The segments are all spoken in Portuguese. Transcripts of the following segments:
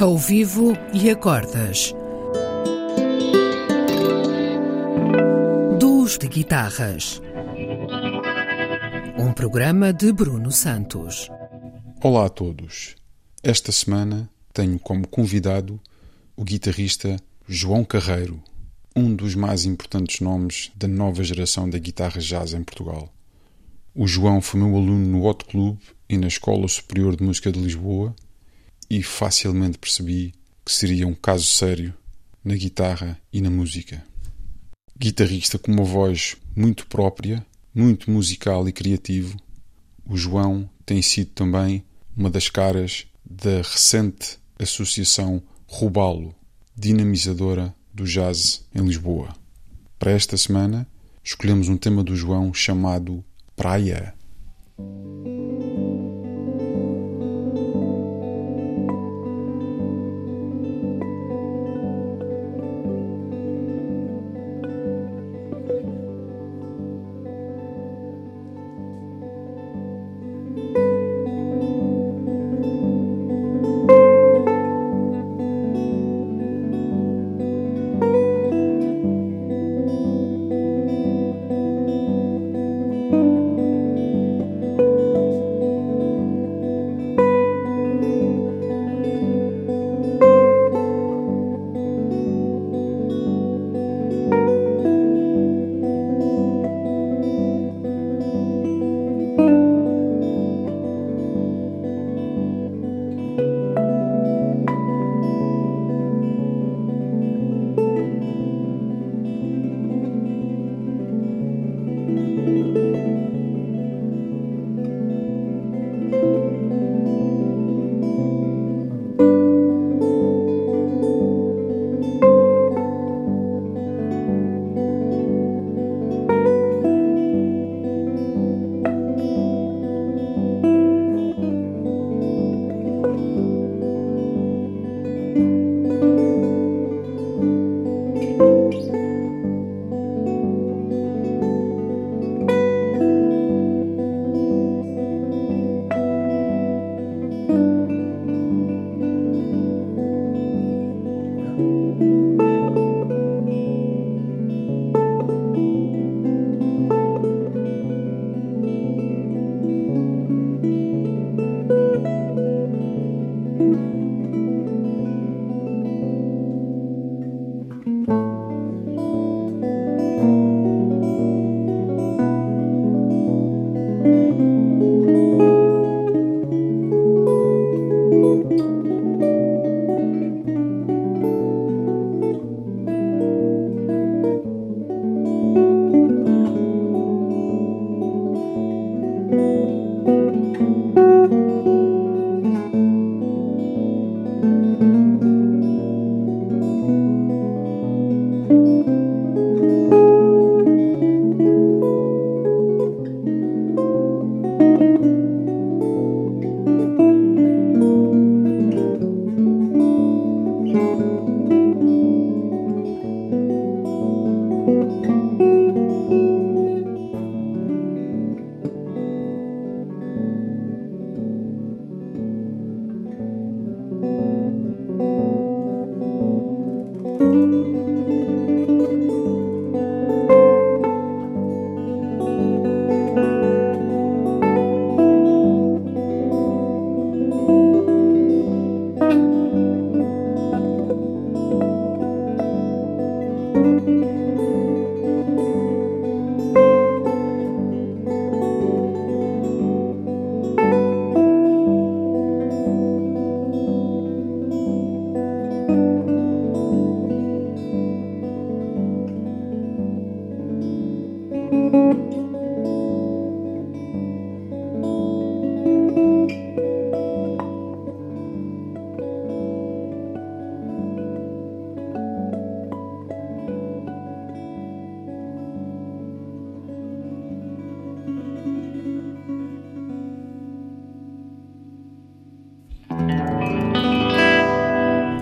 Ao vivo e acordas. Duos de guitarras. Um programa de Bruno Santos. Olá a todos. Esta semana tenho como convidado o guitarrista João Carreiro, um dos mais importantes nomes da nova geração da guitarra jazz em Portugal. O João foi meu aluno no Hot Club e na Escola Superior de Música de Lisboa e facilmente percebi que seria um caso sério na guitarra e na música. Guitarrista com uma voz muito própria, muito musical e criativo, o João tem sido também uma das caras da recente associação Rubalo, dinamizadora do jazz em Lisboa. Para esta semana, escolhemos um tema do João chamado Praia.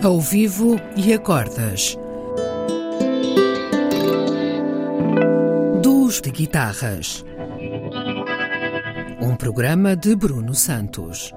Ao vivo e acordas. De guitarras. Um programa de Bruno Santos.